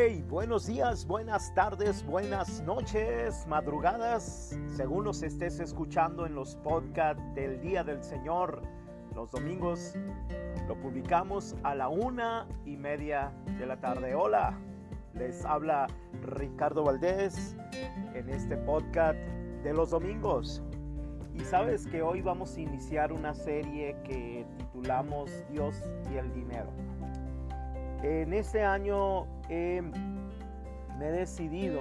Hey, buenos días, buenas tardes, buenas noches, madrugadas, según los estés escuchando en los podcasts del Día del Señor. Los domingos lo publicamos a la una y media de la tarde. Hola, les habla Ricardo Valdés en este podcast de los domingos. Y sabes que hoy vamos a iniciar una serie que titulamos Dios y el dinero. En este año me he decidido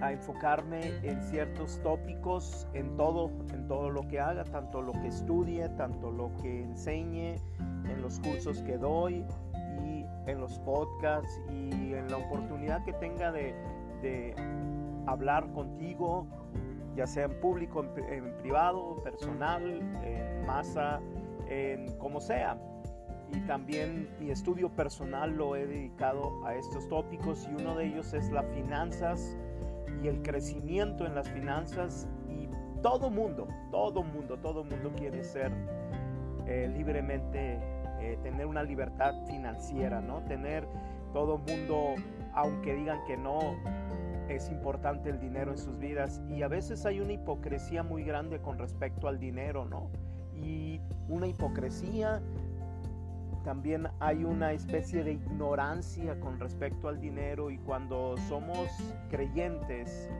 a enfocarme en ciertos tópicos, en todo, en todo lo que haga, tanto lo que estudie, tanto lo que enseñe, en los cursos que doy y en los podcasts y en la oportunidad que tenga de, hablar contigo, ya sea en público, en privado, personal, en masa, en como sea y también mi estudio personal lo he dedicado a estos tópicos y uno de ellos es las finanzas y el crecimiento en las finanzas y todo mundo, todo mundo, todo mundo quiere ser eh, libremente, eh, tener una libertad financiera, ¿no? Tener todo mundo, aunque digan que no, es importante el dinero en sus vidas y a veces hay una hipocresía muy grande con respecto al dinero, ¿no? Y una hipocresía también hay una especie de ignorancia con respecto al dinero y cuando somos creyentes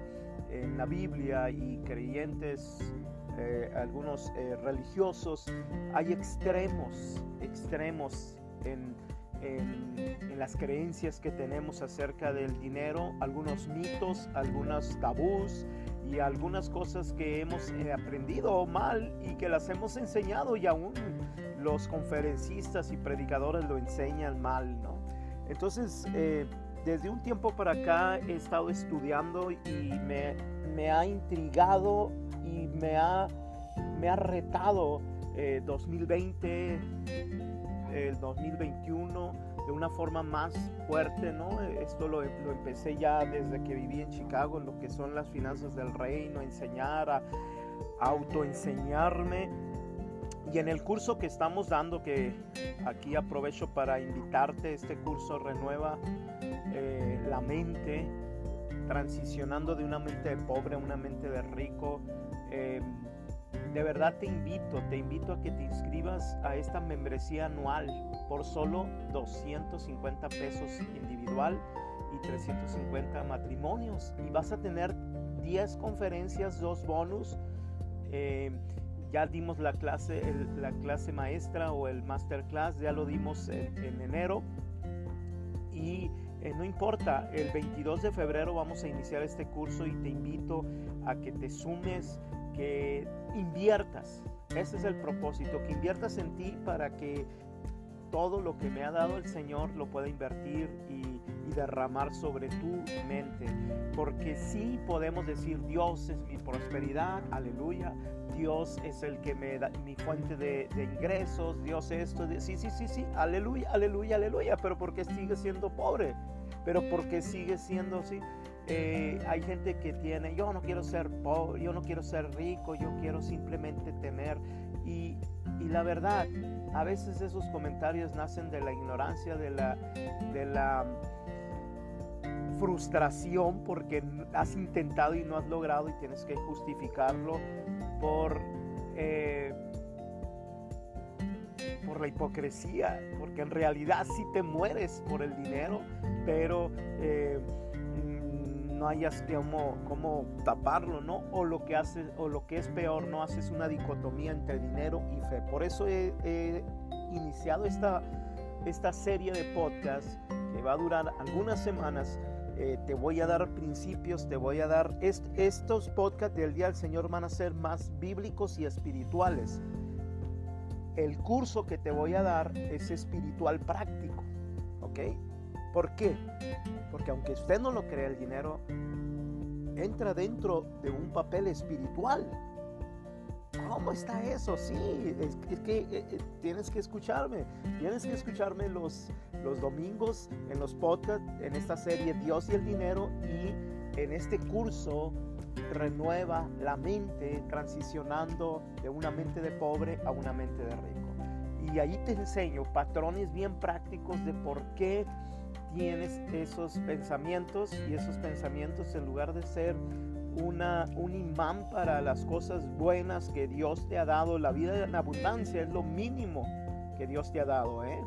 en la Biblia y creyentes eh, algunos eh, religiosos, hay extremos, extremos en, en, las creencias que tenemos acerca del dinero, algunos mitos, algunos tabús y algunas cosas que hemos eh, aprendido mal y que las hemos enseñado y aún los conferencistas y predicadores lo enseñan mal, ¿no? Entonces, eh, desde un tiempo para acá he estado estudiando y me, ha intrigado y me ha, me ha retado 2020, eh, el 2021 de una forma más fuerte, ¿no? Esto lo, lo, empecé ya desde que viví en Chicago, en lo que son las finanzas del reino, enseñar a autoenseñarme y en el curso que estamos dando, que aquí aprovecho para invitarte, este curso renueva eh, la mente, transicionando de una mente de pobre a una mente de rico. Eh, de verdad te invito, te invito a que te inscribas a esta membresía anual por solo 250 pesos individual y 350 matrimonios. Y vas a tener 10 conferencias, dos bonus. Eh, ya dimos la clase, la clase maestra o el masterclass, ya lo dimos en, enero. Y eh, no importa, el 22 de febrero vamos a iniciar este curso y te invito a que te sumes, que inviertas. Ese es el propósito, que inviertas en ti para que todo lo que me ha dado el Señor lo pueda invertir y, y derramar sobre tu mente. Porque sí podemos decir, Dios es mi prosperidad, aleluya, Dios es el que me da mi fuente de, ingresos, Dios esto, sí, sí, sí, sí, aleluya, aleluya, aleluya, pero porque sigue siendo pobre, pero porque sigue siendo así. Eh, hay gente que tiene, yo no quiero ser pobre, yo no quiero ser rico, yo quiero simplemente tener. Y, y la verdad, a veces esos comentarios nacen de la ignorancia, de la, de la frustración porque has intentado y no has logrado y tienes que justificarlo por, eh, por la hipocresía, porque en realidad sí te mueres por el dinero, pero eh, mm, no hayas como, como taparlo, ¿no? O lo que hace, o lo que es peor, no haces una dicotomía entre dinero y fe. Por eso he, he iniciado esta, esta serie de podcasts que va a durar algunas semanas eh, te voy a dar principios, te voy a dar estos podcasts del Día del Señor van a ser más bíblicos y espirituales. El curso que te voy a dar es espiritual práctico, ¿ok? ¿Por qué? Porque aunque usted no lo crea, el dinero entra dentro de un papel espiritual. ¿Cómo está eso? Sí, es, que eh, eh, tienes que escucharme. Tienes que escucharme los, los domingos en los podcasts, en esta serie Dios y el Dinero y en este curso renueva la mente transicionando de una mente de pobre a una mente de rico. Y ahí te enseño patrones bien prácticos de por qué tienes esos pensamientos y esos pensamientos en lugar de ser una, un imán para las cosas buenas que Dios te ha dado, la vida en abundancia es lo mínimo que Dios te ha dado. ¿eh?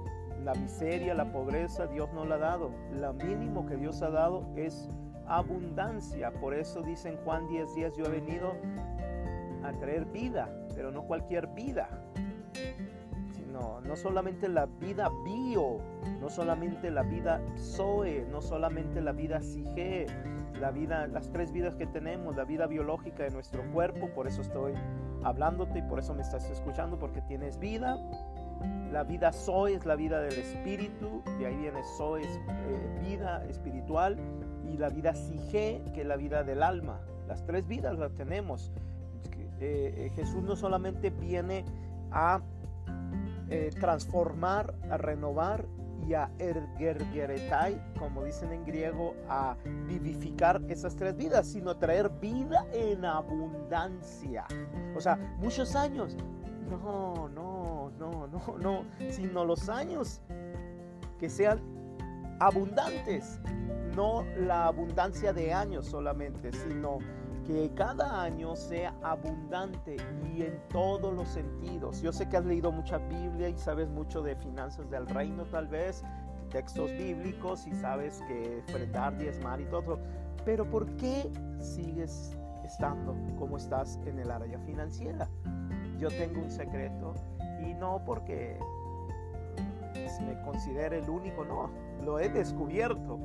La miseria, la pobreza, Dios no la ha dado. Lo mínimo que Dios ha dado es abundancia. Por eso dicen Juan 10 días, yo he venido a traer vida, pero no cualquier vida, sino no solamente la vida bio, no solamente la vida Zoe, no solamente la vida Sige, la vida, las tres vidas que tenemos, la vida biológica de nuestro cuerpo, por eso estoy hablándote y por eso me estás escuchando, porque tienes vida. La vida Zoe es la vida del espíritu, de ahí viene Zoe, es eh, vida espiritual, y la vida Sige, que es la vida del alma. Las tres vidas las tenemos. Eh, eh, Jesús no solamente viene a eh, transformar, a renovar y a ergergeretai, como dicen en griego, a vivificar esas tres vidas, sino traer vida en abundancia. O sea, muchos años. No, no, no, no, no, sino los años que sean abundantes, no la abundancia de años solamente, sino que cada año sea abundante y en todos los sentidos. Yo sé que has leído mucha Biblia y sabes mucho de finanzas del reino tal vez, textos bíblicos y sabes que enfrentar, diezmar y todo, pero ¿por qué sigues estando como estás en el área financiera? Yo tengo un secreto y no porque me considere el único, no, lo he descubierto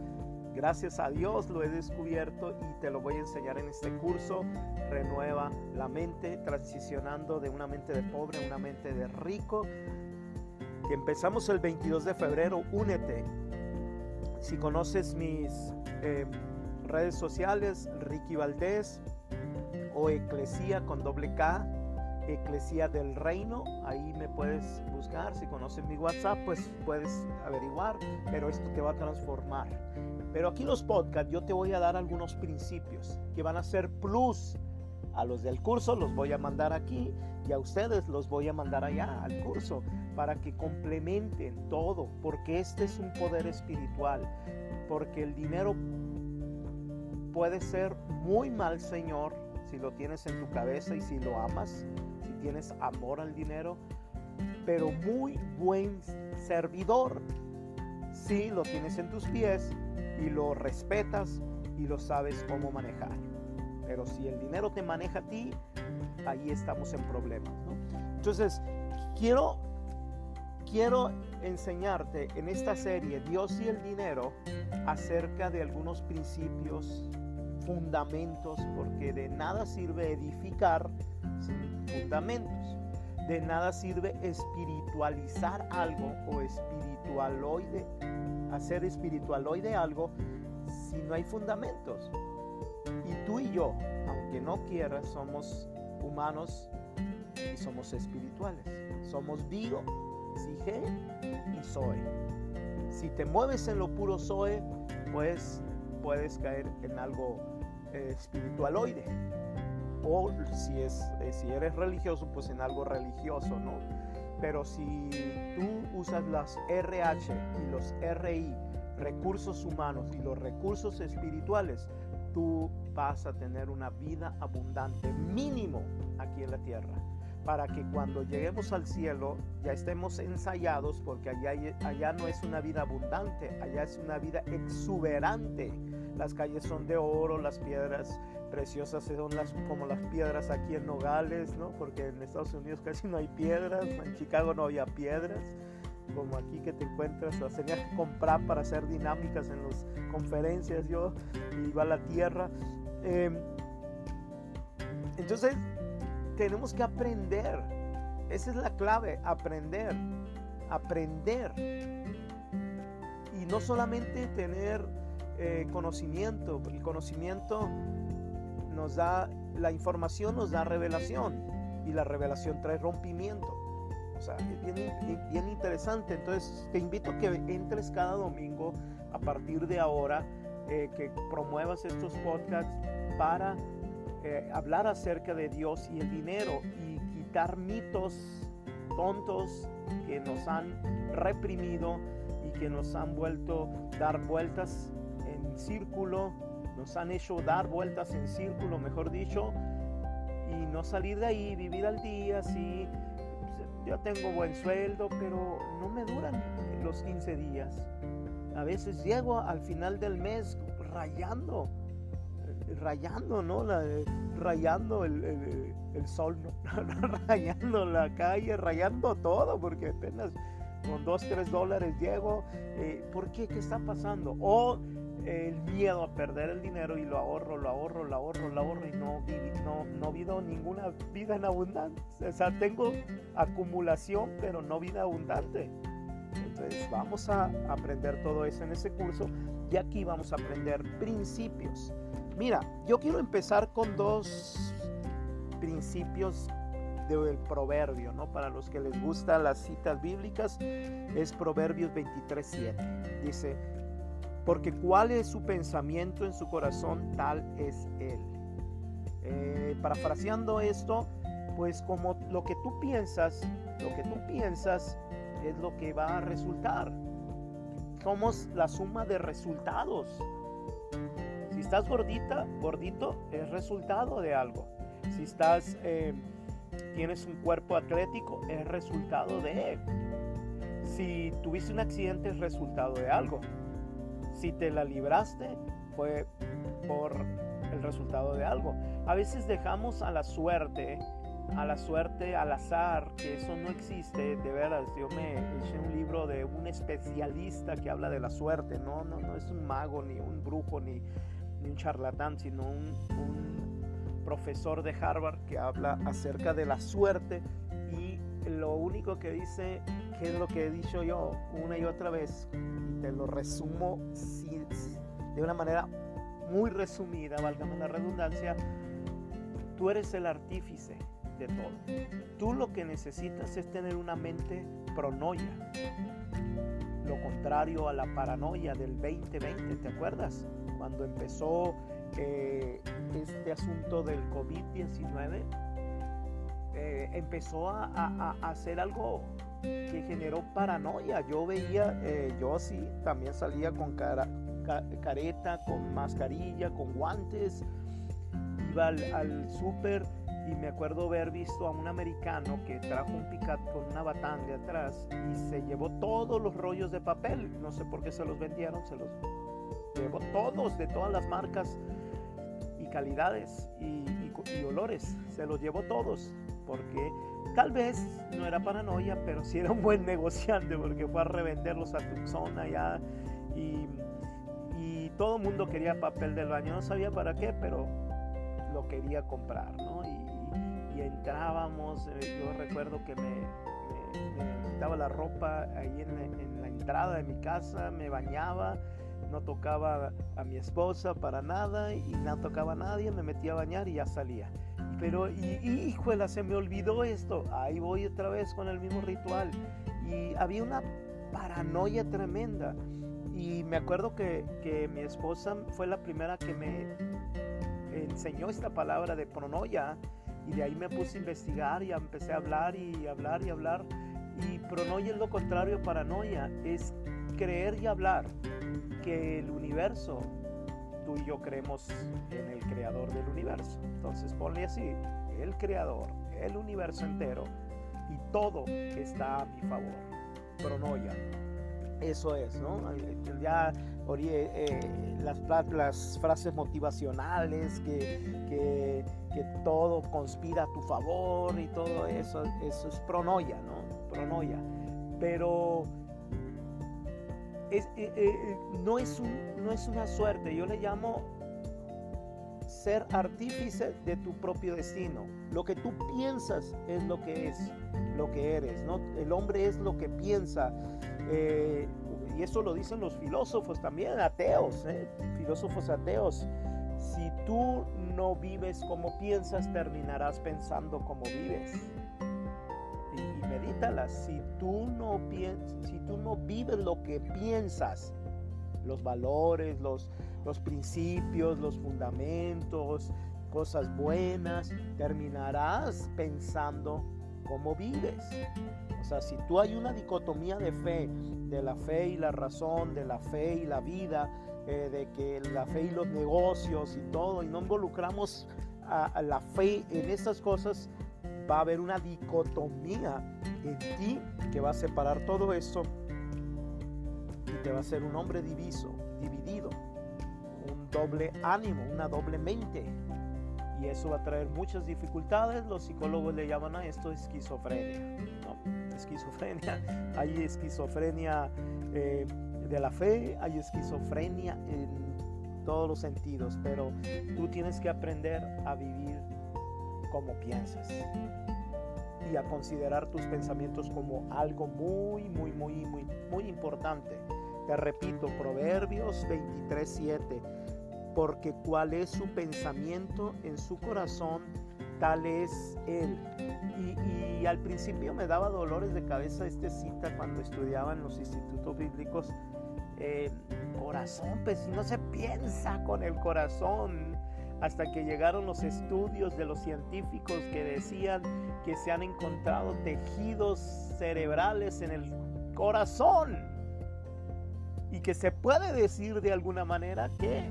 Gracias a Dios lo he descubierto y te lo voy a enseñar en este curso. Renueva la mente, transicionando de una mente de pobre a una mente de rico. Empezamos el 22 de febrero, únete. Si conoces mis em, redes sociales, Ricky Valdés o Eclesía con doble K, Eclesía del Reino, ahí me puedes buscar. Si conoces mi WhatsApp, pues puedes averiguar, pero esto te va a transformar. Pero aquí los podcasts yo te voy a dar algunos principios que van a ser plus. A los del curso los voy a mandar aquí y a ustedes los voy a mandar allá al curso para que complementen todo, porque este es un poder espiritual, porque el dinero puede ser muy mal Señor si lo tienes en tu cabeza y si lo amas, si tienes amor al dinero, pero muy buen servidor si lo tienes en tus pies y lo respetas y lo sabes cómo manejar. Pero si el dinero te maneja a ti, ahí estamos en problemas. Entonces, quiero, quiero enseñarte en esta serie Dios y el dinero acerca de algunos principios, fundamentos, porque de nada sirve edificar sin fundamentos. De nada sirve espiritualizar algo o espiritualoide hacer espiritual hoy de algo si no hay fundamentos. Y tú y yo, aunque no quieras, somos humanos y somos espirituales. Somos bio, sige y soy. Si te mueves en lo puro soy, pues puedes caer en algo eh, espiritualoide. O si, es, eh, si eres religioso, pues en algo religioso, ¿no? Pero si tú usas las RH y los RI, recursos humanos y los recursos espirituales, tú vas a tener una vida abundante mínimo aquí en la tierra para que cuando lleguemos al cielo ya estemos ensayados porque allá, allá no es una vida abundante, allá es una vida exuberante. Las calles son de oro, las piedras preciosas son las, como las piedras aquí en Nogales, ¿no? Porque en Estados Unidos casi no hay piedras, en Chicago no había piedras, como aquí que te encuentras, las tenías que comprar para hacer dinámicas en las conferencias, yo iba a la tierra. Em, entonces, tenemos que aprender, esa es la clave, aprender, aprender. Y no solamente tener eh, conocimiento, el conocimiento nos da, la información nos da revelación y la revelación trae rompimiento. O sea, es bien, bien interesante. Entonces, te invito a que entres cada domingo a partir de ahora, eh, que promuevas estos podcasts para eh, hablar acerca de Dios y el dinero y quitar mitos tontos que nos han reprimido y que nos han vuelto dar vueltas en círculo, nos han hecho dar vueltas en círculo, mejor dicho, y no salir de ahí, vivir al día, sí, yo tengo buen sueldo, pero no me duran los 15 días. A veces llego al final del mes rayando, rayando, ¿no? rayando el, sol, rayando la calle, rayando todo, porque apenas con 2, 3 dólares llego. Eh, ¿Por qué? ¿Qué está pasando? O el miedo a perder el dinero y lo ahorro, lo ahorro, lo ahorro, lo ahorro y no, no, no vivo ninguna vida en abundancia. O sea, tengo acumulación, pero no vida abundante. Entonces vamos a aprender todo eso en ese curso y aquí vamos a aprender principios. Mira, yo quiero empezar con dos principios del proverbio, ¿no? Para los que les gustan las citas bíblicas, es Proverbios 23.7. Dice, porque cuál es su pensamiento en su corazón, tal es él. Eh, parafraseando esto, pues como lo que tú piensas, lo que tú piensas es lo que va a resultar. Somos la suma de resultados. Si estás gordita, gordito, es resultado de algo. Si estás, eh, tienes un cuerpo atlético, es resultado de. Si tuviste un accidente, es resultado de algo. Si te la libraste, fue por el resultado de algo. A veces dejamos a la suerte, a la suerte, al azar, que eso no existe. De veras, yo me eché un libro de un especialista que habla de la suerte. No, no, no es un mago, ni un brujo, ni, un charlatán, sino un, un profesor de Harvard que habla acerca de la suerte y lo único que dice, que es lo que he dicho yo una y otra vez, lo resumo de una manera muy resumida, válgame la redundancia, tú eres el artífice de todo. Tú lo que necesitas es tener una mente pronoia. Lo contrario a la paranoia del 2020, ¿te acuerdas? Cuando empezó eh, este asunto del COVID-19, eh, empezó a, hacer algo que generó paranoia. Yo veía, eh, yo sí, también salía con cara, careta, con mascarilla, con guantes, iba al, al súper y me acuerdo haber visto a un americano que trajo un picat con una batanga atrás y se llevó todos los rollos de papel. No sé por qué se los vendieron, se los llevó todos de todas las marcas y calidades y, y olores. Se los llevó todos porque tal vez no era paranoia, pero sí era un buen negociante porque fue a revenderlos a Tucson allá y, todo el mundo quería papel del baño, no sabía para qué, pero lo quería comprar, ¿no? Y, entrábamos, eh, yo recuerdo que me, quitaba la ropa ahí en, en la entrada de mi casa, me bañaba, no tocaba a mi esposa para nada y no tocaba a nadie, me metía a bañar y ya salía. Pero, y, híjole, se me olvidó esto. Ahí voy otra vez con el mismo ritual. Y había una paranoia tremenda. Y me acuerdo que, que mi esposa fue la primera que me enseñó esta palabra de pronoia. Y de ahí me puse a investigar y empecé a hablar y hablar y hablar. Y pronoia es lo contrario a paranoia. Es creer y hablar que el universo tú y yo creemos en el creador del universo. Entonces ponle así, el creador, el universo entero y todo está a mi favor. Pronoia. Eso es, ¿no? Ya eh, las, las, frases motivacionales, que, todo conspira a tu favor y todo eso es pronoia, ¿no? Pronoia. Pero es, eh, eh, no, es un, no es una suerte, yo le llamo ser artífice de tu propio destino. Lo que tú piensas es lo que es, lo que eres. ¿no? El hombre es lo que piensa. Eh, y eso lo dicen los filósofos también, ateos, filósofos ateos. Si tú no vives como piensas, terminarás pensando como vives y, medítalas. Si tú, no si tú no vives lo que piensas, los valores, los, los principios, los fundamentos, cosas buenas, terminarás pensando cómo vives. O sea, si tú hay una dicotomía de fe, de la fe y la razón, de la fe y la vida, eh, de que la fe y los negocios y todo, y no involucramos a, la fe en estas cosas, va a haber una dicotomía en ti que va a separar todo eso y te va a hacer un hombre diviso, dividido, un doble ánimo, una doble mente. Y eso va a traer muchas dificultades. Los psicólogos le llaman a esto esquizofrenia. ¿no? Esquizofrenia. Hay esquizofrenia eh, de la fe, hay esquizofrenia en todos los sentidos, pero tú tienes que aprender a vivir como piensas y a considerar tus pensamientos como algo muy, muy, muy, muy, muy importante. Te repito, Proverbios 23:7, porque cuál es su pensamiento en su corazón, tal es él. Y, y, al principio me daba dolores de cabeza esta cita cuando estudiaba en los institutos bíblicos. Eh, corazón, pues si no se piensa con el corazón, hasta que llegaron los estudios de los científicos que decían que se han encontrado tejidos cerebrales en el corazón y que se puede decir de alguna manera que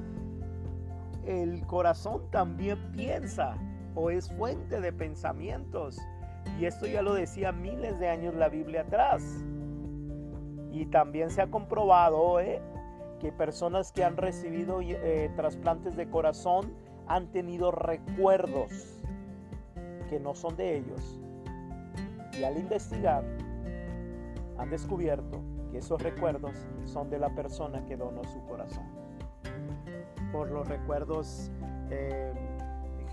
el corazón también piensa o es fuente de pensamientos. Y esto ya lo decía miles de años la Biblia atrás. Y también se ha comprobado eh, que personas que han recibido eh, trasplantes de corazón han tenido recuerdos que no son de ellos. Y al investigar, han descubierto que esos recuerdos son de la persona que donó su corazón. Por los recuerdos, eh,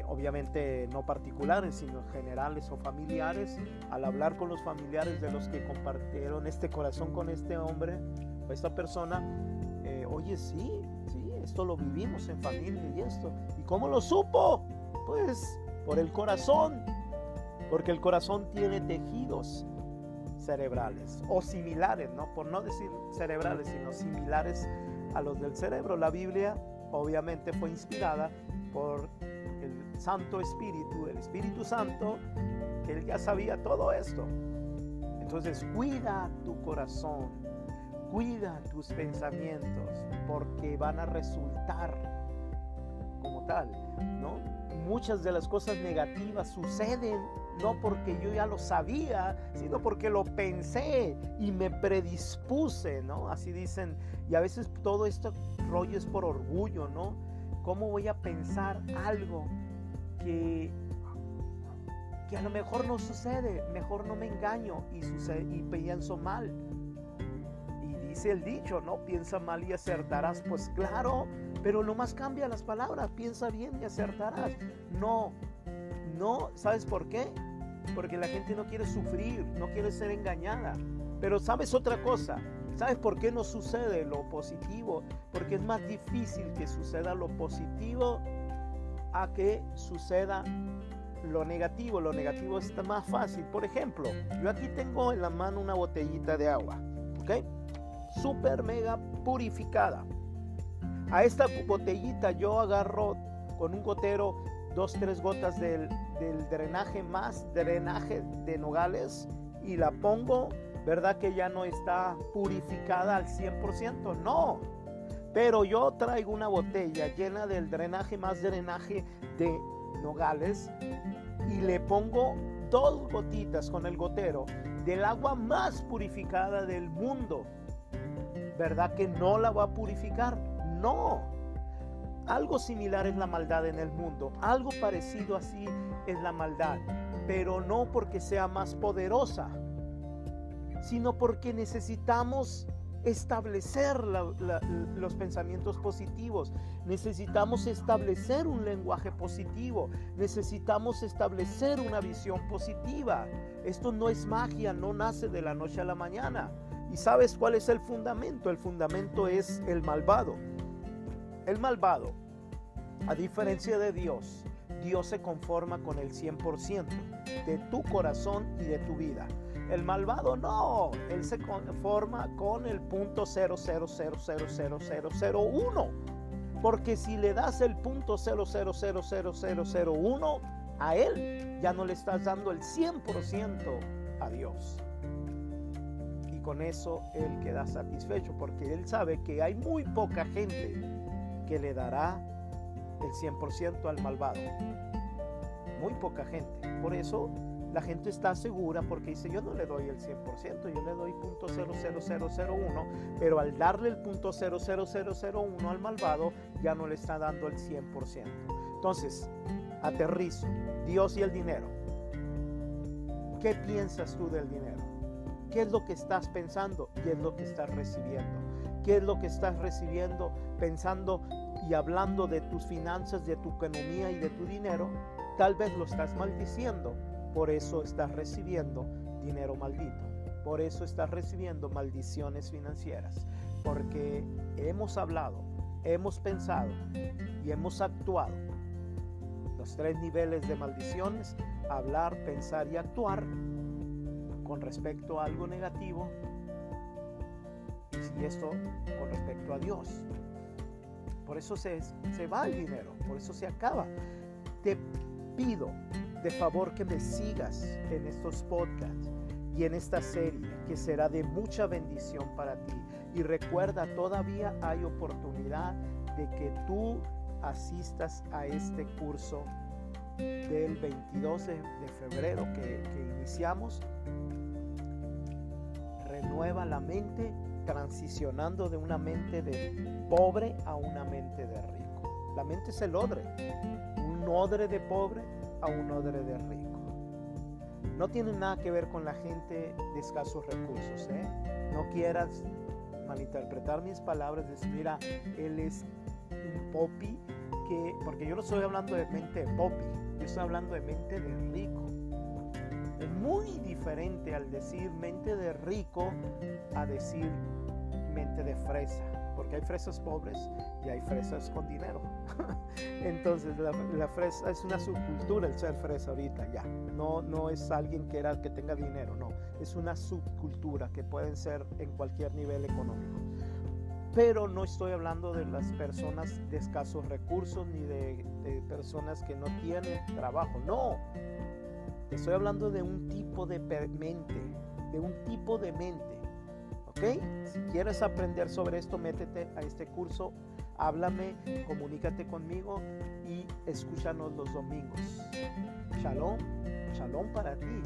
obviamente no particulares, sino generales o familiares, al hablar con los familiares de los que compartieron este corazón con este hombre esta persona, eh, oye, sí, sí, esto lo vivimos en familia y esto. ¿Y cómo lo supo? Pues por el corazón, porque el corazón tiene tejidos cerebrales o similares, ¿no? Por no decir cerebrales, sino similares a los del cerebro. La Biblia obviamente fue inspirada por el Santo Espíritu, el Espíritu Santo, que él ya sabía todo esto. Entonces cuida tu corazón, Cuida tus pensamientos porque van a resultar como tal, ¿no? Muchas de las cosas negativas suceden no porque yo ya lo sabía, sino porque lo pensé y me predispuse, ¿no? Así dicen, y a veces todo esto rollo es por orgullo, ¿no? ¿Cómo voy a pensar algo que que a lo mejor no sucede, mejor no me engaño y, sucede, y pienso mal dice el dicho, ¿no? Piensa mal y acertarás. Pues claro, pero nomás cambia las palabras. Piensa bien y acertarás. No, no, ¿sabes por qué? Porque la gente no quiere sufrir, no quiere ser engañada. Pero sabes otra cosa, ¿sabes por qué no sucede lo positivo? Porque es más difícil que suceda lo positivo a que suceda lo negativo. Lo negativo está más fácil. Por ejemplo, yo aquí tengo en la mano una botellita de agua, ¿ok? Super mega purificada. A esta botellita yo agarro con un gotero dos, tres gotas del, drenaje más drenaje de nogales y la pongo, ¿verdad que ya no está purificada al 100%? No. Pero yo traigo una botella llena del drenaje más drenaje de nogales y le pongo dos gotitas con el gotero del agua más purificada del mundo ¿verdad que no la va a purificar? No. Algo similar es la maldad en el mundo, algo parecido así es la maldad, pero no porque sea más poderosa, sino porque necesitamos establecer los pensamientos positivos, necesitamos establecer un lenguaje positivo, necesitamos establecer una visión positiva. Esto no es magia, no nace de la noche a la mañana. ¿Y sabes cuál es el fundamento? El fundamento es el malvado. El malvado, a diferencia de Dios, Dios se conforma con el 100% de tu corazón y de tu vida. El malvado no, él se conforma con el punto 0000001. Porque si le das el punto 0000001, a Él, ya no le estás dando el 100% a Dios. Con eso Él queda satisfecho porque Él sabe que hay muy poca gente que le dará el 100% al malvado. Muy poca gente. Por eso la gente está segura porque dice yo no le doy el 100%, yo le doy .00001, pero al darle el .00001 al malvado ya no le está dando el 100%. Entonces, aterrizo, Dios y el dinero. ¿Qué piensas tú del dinero? ¿Qué es lo que estás pensando y es lo que estás recibiendo? ¿Qué es lo que estás recibiendo pensando y hablando de tus finanzas, de tu economía y de tu dinero? Tal vez lo estás maldiciendo por eso estás recibiendo dinero maldito. Por eso estás recibiendo maldiciones financieras. Porque hemos hablado, hemos pensado y hemos actuado. Los tres niveles de maldiciones, hablar, pensar y actuar con respecto a algo negativo. Y esto con respecto a Dios. Por eso se, se va el dinero, por eso se acaba. Te pido de favor que me sigas en estos podcasts y en esta serie que será de mucha bendición para ti. Y recuerda, todavía hay oportunidad de que tú asistas a este curso del 22 de, febrero que, iniciamos. Renueva la mente transicionando de una mente de pobre a una mente de rico. La mente es el odre. Un odre de pobre a un odre de rico. No tiene nada que ver con la gente de escasos recursos. ¿eh? No quieras malinterpretar mis palabras, decir, mira, él es un popi, que, porque yo no estoy hablando de mente de popi, yo estoy hablando de mente de rico. Es muy diferente al decir mente de rico a decir mente de fresa porque hay fresas pobres y hay fresas con dinero. Entonces la, fresa es una subcultura el ser fresa ahorita ya. No, no es alguien que, era, que tenga dinero, no. Es una subcultura que pueden ser en cualquier nivel económico. Pero no estoy hablando de las personas de escasos recursos ni de, personas que no tienen trabajo. No. Estoy hablando de un tipo de mente, de un tipo de mente si quieres aprender sobre esto, métete a este curso, háblame, comunícate conmigo y escúchanos los domingos. Shalom, shalom para ti.